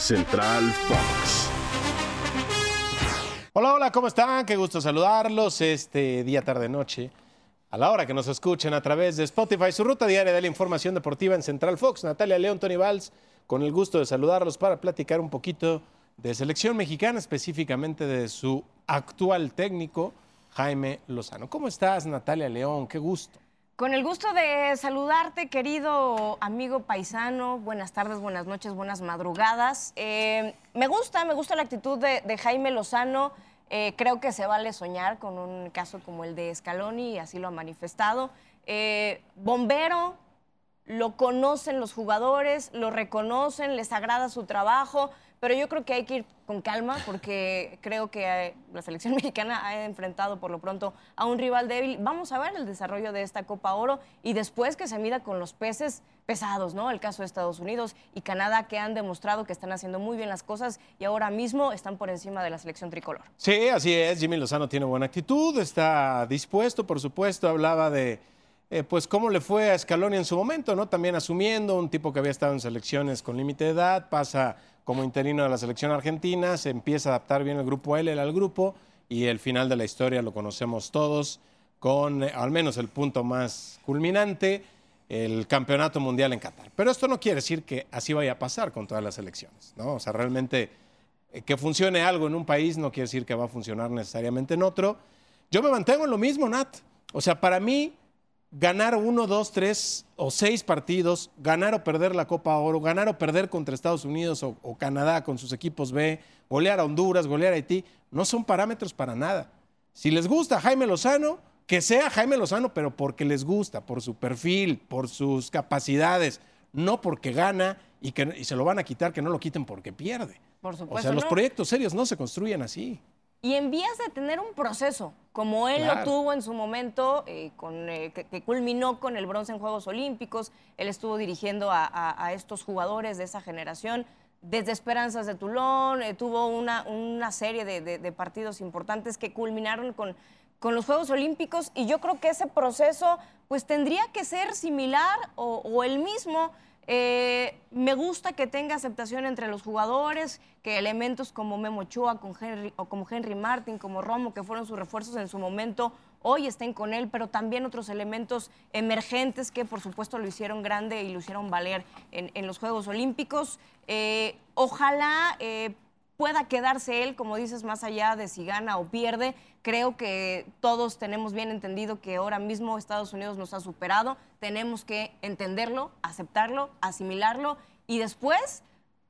Central Fox. Hola, hola, ¿cómo están? Qué gusto saludarlos este día, tarde, noche. A la hora que nos escuchen a través de Spotify, su ruta diaria de la información deportiva en Central Fox. Natalia León, Tony Valls, con el gusto de saludarlos para platicar un poquito de selección mexicana, específicamente de su actual técnico, Jaime Lozano. ¿Cómo estás, Natalia León? Qué gusto. Con el gusto de saludarte, querido amigo paisano. Buenas tardes, buenas noches, buenas madrugadas. Eh, me gusta, me gusta la actitud de, Jaime Lozano. Eh, creo que se vale soñar con un caso como el de Scaloni, y así lo ha manifestado. Eh, bombero, lo conocen los jugadores, lo reconocen, les agrada su trabajo, pero yo creo que hay que ir con calma porque creo que la selección mexicana ha enfrentado por lo pronto a un rival débil. Vamos a ver el desarrollo de esta Copa Oro y después que se mida con los peces pesados, ¿no? El caso de Estados Unidos y Canadá que han demostrado que están haciendo muy bien las cosas y ahora mismo están por encima de la selección tricolor. Sí, así es. Jimmy Lozano tiene buena actitud, está dispuesto, por supuesto. Hablaba de eh, pues cómo le fue a Scaloni en su momento, ¿no? También asumiendo un tipo que había estado en selecciones con límite de edad, pasa como interino de la selección argentina, se empieza a adaptar bien el grupo L al grupo y el final de la historia lo conocemos todos con eh, al menos el punto más culminante, el campeonato mundial en Qatar. Pero esto no quiere decir que así vaya a pasar con todas las selecciones, ¿no? O sea, realmente eh, que funcione algo en un país no quiere decir que va a funcionar necesariamente en otro. Yo me mantengo en lo mismo, Nat. O sea, para mí ganar uno, dos, tres o seis partidos, ganar o perder la Copa Oro, ganar o perder contra Estados Unidos o, o, Canadá con sus equipos B, golear a Honduras, golear a Haití, no son parámetros para nada. Si les gusta Jaime Lozano, que sea Jaime Lozano, pero porque les gusta, por su perfil, por sus capacidades, no porque gana y que y se lo van a quitar, que no lo quiten porque pierde. Por supuesto. O sea, los proyectos serios no se construyen así. Y en vías de tener un proceso, como él Claro. lo tuvo en su momento, eh, con, eh, que, que culminó con el bronce en Juegos Olímpicos. Él estuvo dirigiendo a, a- a estos jugadores de esa generación. Desde Esperanzas de Tulón, eh, tuvo una, una serie de, de- de partidos importantes que culminaron con, con los Juegos Olímpicos. Y yo creo que ese proceso pues tendría que ser similar o, o el mismo. Eh, me gusta que tenga aceptación entre los jugadores, que elementos como Memo o como Henry Martin, como Romo, que fueron sus refuerzos en su momento, hoy estén con él, pero también otros elementos emergentes que por supuesto lo hicieron grande y lo hicieron valer en, en los Juegos Olímpicos. Eh, ojalá eh, pueda quedarse él, como dices, más allá de si gana o pierde. Creo que todos tenemos bien entendido que ahora mismo Estados Unidos nos ha superado. Tenemos que entenderlo, aceptarlo, asimilarlo y después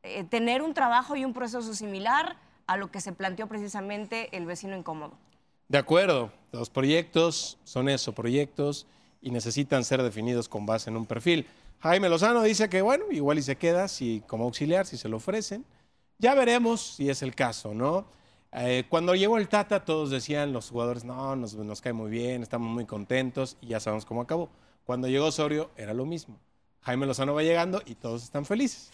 eh, tener un trabajo y un proceso similar a lo que se planteó precisamente el vecino incómodo. De acuerdo, los proyectos son eso, proyectos, y necesitan ser definidos con base en un perfil. Jaime Lozano dice que, bueno, igual y se queda si, como auxiliar, si se lo ofrecen. Ya veremos si es el caso, ¿no? Eh, cuando llegó el Tata, todos decían, los jugadores, no, nos, cae muy bien, estamos muy contentos, y ya sabemos cómo acabó. Cuando llegó Osorio, era lo mismo. Jaime Lozano va llegando y todos están felices.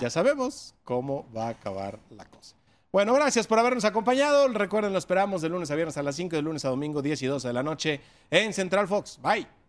Ya sabemos cómo va a acabar la cosa. Bueno, gracias por habernos acompañado. Recuerden, lo esperamos de lunes a viernes a las 5, de lunes a domingo, 10 y 12 de la noche en Central Fox. Bye.